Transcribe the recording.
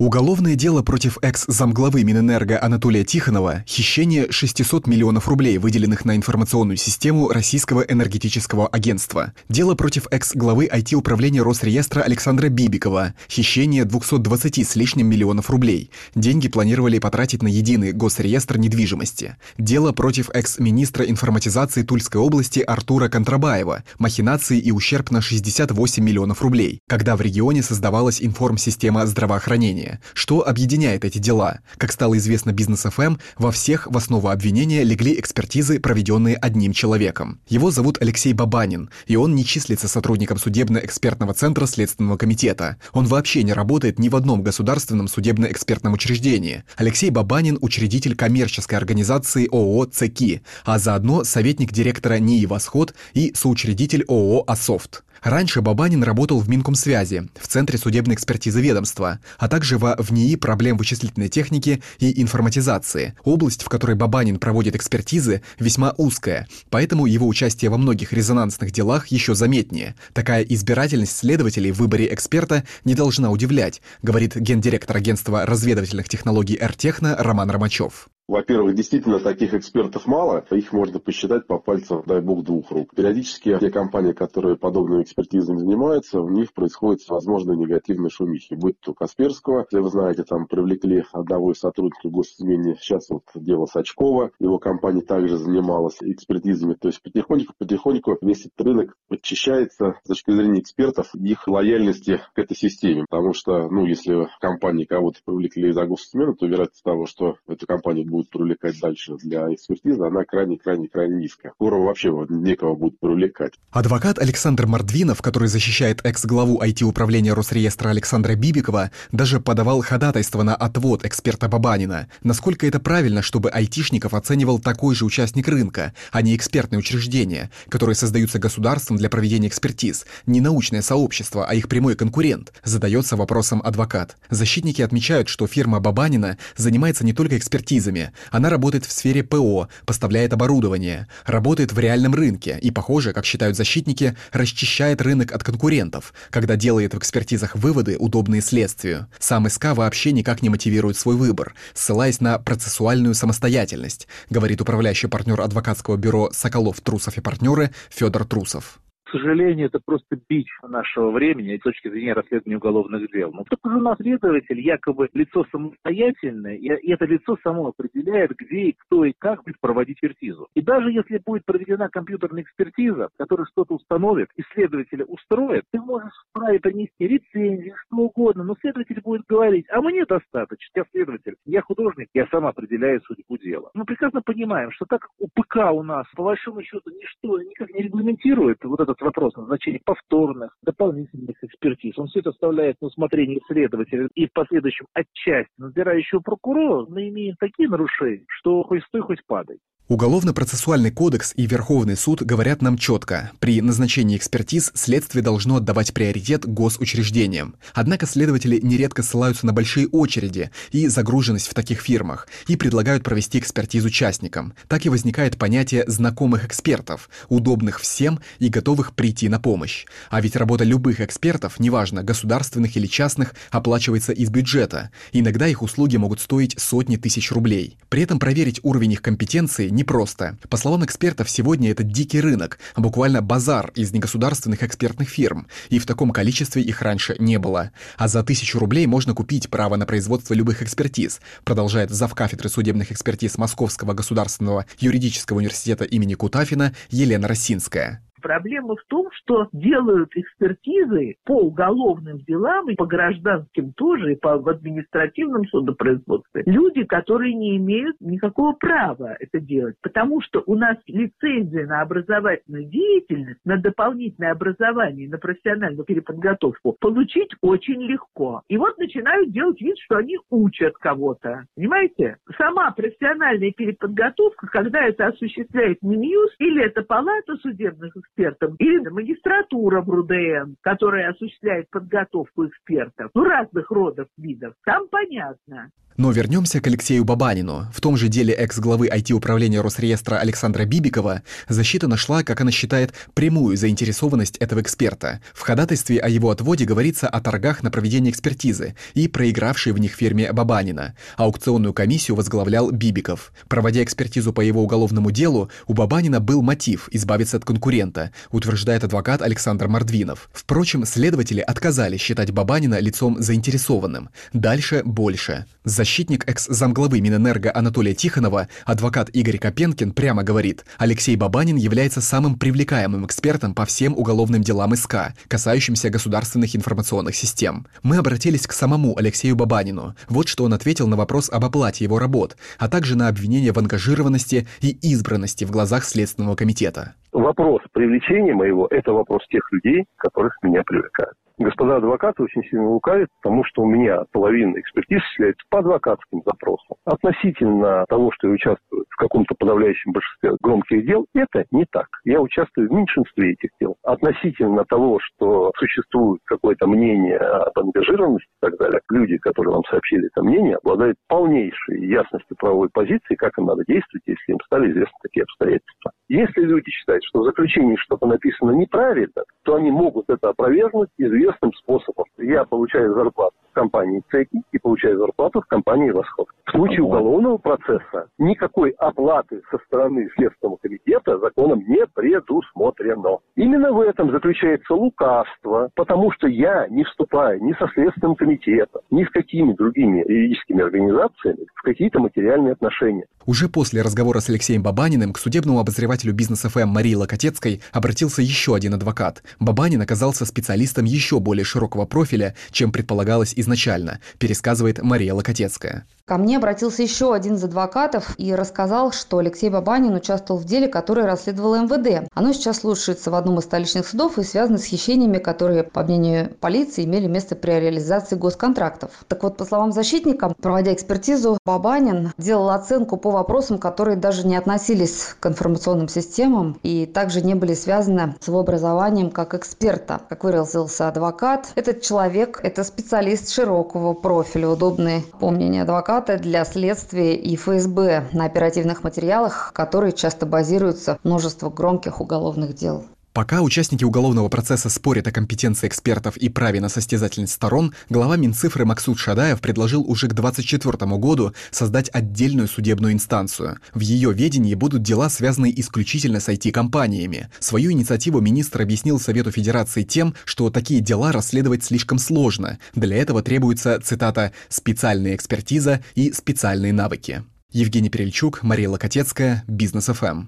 Уголовное дело против экс-замглавы Минэнерго Анатолия Тихонова – хищение 600 миллионов рублей, выделенных на информационную систему Российского энергетического агентства. Дело против экс-главы IT-управления Росреестра Александра Бибикова – хищение 220 с лишним миллионов рублей. Деньги планировали потратить на единый госреестр недвижимости. Дело против экс-министра информатизации Тульской области Артура Контрабаева – махинации и ущерб на 68 миллионов рублей, когда в регионе создавалась информсистема здравоохранения обвинения. Что объединяет эти дела? Как стало известно Бизнес ФМ, эм, во всех в основу обвинения легли экспертизы, проведенные одним человеком. Его зовут Алексей Бабанин, и он не числится сотрудником судебно-экспертного центра Следственного комитета. Он вообще не работает ни в одном государственном судебно-экспертном учреждении. Алексей Бабанин – учредитель коммерческой организации ООО «ЦЕКИ», а заодно советник директора НИИ «Восход» и соучредитель ООО «Асофт». Раньше Бабанин работал в Минкомсвязи, в Центре судебной экспертизы ведомства, а также во ВНИИ проблем вычислительной техники и информатизации. Область, в которой Бабанин проводит экспертизы, весьма узкая, поэтому его участие во многих резонансных делах еще заметнее. Такая избирательность следователей в выборе эксперта не должна удивлять, говорит гендиректор агентства разведывательных технологий «Эртехно» Роман Ромачев. Во-первых, действительно таких экспертов мало, их можно посчитать по пальцам, дай бог, двух рук. Периодически те компании, которые подобными экспертизами занимаются, у них происходит возможно негативные шумихи. Будь то Касперского, если вы знаете, там привлекли одного из сотрудников госизмене, сейчас вот дело Сачкова, его компания также занималась экспертизами. То есть потихоньку-потихоньку весь этот рынок подчищается с точки зрения экспертов их лояльности к этой системе. Потому что, ну, если компании кого-то привлекли за госизмену, то вероятность того, что эта компания будет будут привлекать дальше для экспертизы, она крайне-крайне-крайне низкая. Скоро вообще некого будет привлекать. Адвокат Александр Мордвинов, который защищает экс-главу IT-управления Росреестра Александра Бибикова, даже подавал ходатайство на отвод эксперта Бабанина. Насколько это правильно, чтобы айтишников оценивал такой же участник рынка, а не экспертные учреждения, которые создаются государством для проведения экспертиз, не научное сообщество, а их прямой конкурент, задается вопросом адвокат. Защитники отмечают, что фирма Бабанина занимается не только экспертизами, она работает в сфере ПО, поставляет оборудование, работает в реальном рынке и, похоже, как считают защитники, расчищает рынок от конкурентов, когда делает в экспертизах выводы, удобные следствию. Сам СК вообще никак не мотивирует свой выбор, ссылаясь на процессуальную самостоятельность, говорит управляющий партнер адвокатского бюро «Соколов, Трусов и партнеры» Федор Трусов. К сожалению, это просто бич нашего времени с точки зрения расследования уголовных дел. Но только же у нас следователь якобы лицо самостоятельное, и это лицо само определяет, где и кто и как будет проводить экспертизу. И даже если будет проведена компьютерная экспертиза, которая что-то установит, и следователя устроит, ты можешь вправе принести рецензию, что угодно, но следователь будет говорить, а мне достаточно, я следователь, я художник, я сам определяю судьбу дела. Мы прекрасно понимаем, что так как у ПК у нас, по большому счету, ничто никак не регламентирует вот этот этот вопрос назначения повторных, дополнительных экспертиз. Он все это оставляет на усмотрение следователя и в последующем отчасти надзирающего прокурора, мы имеем такие нарушения, что хоть стой, хоть падай. Уголовно-процессуальный кодекс и Верховный суд говорят нам четко, при назначении экспертиз следствие должно отдавать приоритет госучреждениям. Однако следователи нередко ссылаются на большие очереди и загруженность в таких фирмах и предлагают провести экспертизу участникам. Так и возникает понятие знакомых экспертов, удобных всем и готовых прийти на помощь. А ведь работа любых экспертов, неважно, государственных или частных, оплачивается из бюджета. Иногда их услуги могут стоить сотни тысяч рублей. При этом проверить уровень их компетенции непросто. По словам экспертов, сегодня это дикий рынок, буквально базар из негосударственных экспертных фирм, и в таком количестве их раньше не было. А за тысячу рублей можно купить право на производство любых экспертиз, продолжает завкафедры судебных экспертиз Московского государственного юридического университета имени Кутафина Елена Росинская. Проблема в том, что делают экспертизы по уголовным делам и по гражданским тоже, и по административным судопроизводству люди, которые не имеют никакого права это делать. Потому что у нас лицензия на образовательную деятельность, на дополнительное образование, на профессиональную переподготовку получить очень легко. И вот начинают делать вид, что они учат кого-то. Понимаете? Сама профессиональная переподготовка, когда это осуществляет Минюс или это палата судебных экспертом, или магистратура в РУДН, которая осуществляет подготовку экспертов, ну, разных родов, видов. Там понятно. Но вернемся к Алексею Бабанину. В том же деле экс-главы IT-управления Росреестра Александра Бибикова защита нашла, как она считает, прямую заинтересованность этого эксперта. В ходатайстве о его отводе говорится о торгах на проведение экспертизы и проигравшей в них фирме Бабанина. Аукционную комиссию возглавлял Бибиков. Проводя экспертизу по его уголовному делу, у Бабанина был мотив избавиться от конкурента, утверждает адвокат Александр Мордвинов. Впрочем, следователи отказались считать Бабанина лицом заинтересованным. Дальше больше. Защитник экс-замглавы Минэнерго Анатолия Тихонова, адвокат Игорь Копенкин, прямо говорит, Алексей Бабанин является самым привлекаемым экспертом по всем уголовным делам СК, касающимся государственных информационных систем. Мы обратились к самому Алексею Бабанину. Вот что он ответил на вопрос об оплате его работ, а также на обвинение в ангажированности и избранности в глазах Следственного комитета. Вопрос привлечения моего – это вопрос тех людей, которых меня привлекают господа адвокаты очень сильно лукавят, потому что у меня половина экспертиз осуществляется по адвокатским запросам. Относительно того, что я участвую в каком-то подавляющем большинстве громких дел, это не так. Я участвую в меньшинстве этих дел. Относительно того, что существует какое-то мнение об ангажированности и так далее, люди, которые вам сообщили это мнение, обладают полнейшей ясностью правовой позиции, как им надо действовать, если им стали известны такие обстоятельства. Если люди считают, что в заключении что-то написано неправильно, то они могут это опровергнуть известным способом. Я получаю зарплату в компании ЦЕКИ и получаю зарплату в компании «Восход». В случае уголовного процесса никакой оплаты со стороны Следственного комитета законом не предусмотрено. Именно в этом заключается лукавство, потому что я не вступаю ни со Следственным комитетом, ни с какими другими юридическими организациями в какие-то материальные отношения. Уже после разговора с Алексеем Бабаниным к судебному обозревателю бизнес ФМ Марии Локотецкой обратился еще один адвокат. Бабанин оказался специалистом еще более широкого профиля, чем предполагалось изначально, пересказывает Мария Локотецкая. Ко мне обратился еще один из адвокатов и рассказал, что Алексей Бабанин участвовал в деле, которое расследовало МВД. Оно сейчас слушается в одном из столичных судов и связано с хищениями, которые, по мнению полиции, имели место при реализации госконтрактов. Так вот, по словам защитника, проводя экспертизу, Бабанин делал оценку по вопросам, которые даже не относились к информационным системам и также не были связаны с его образованием как эксперта. Как выразился адвокат, этот человек – это специалист широкого профиля, удобный, по мнению адвоката, адвоката для следствия и ФСБ на оперативных материалах, которые часто базируются множество громких уголовных дел. Пока участники уголовного процесса спорят о компетенции экспертов и праве на состязательность сторон, глава Минцифры Максут Шадаев предложил уже к 2024 году создать отдельную судебную инстанцию. В ее ведении будут дела, связанные исключительно с IT-компаниями. Свою инициативу министр объяснил Совету Федерации тем, что такие дела расследовать слишком сложно. Для этого требуется, цитата, «специальная экспертиза и специальные навыки». Евгений Перельчук, Мария Локотецкая, Бизнес ФМ.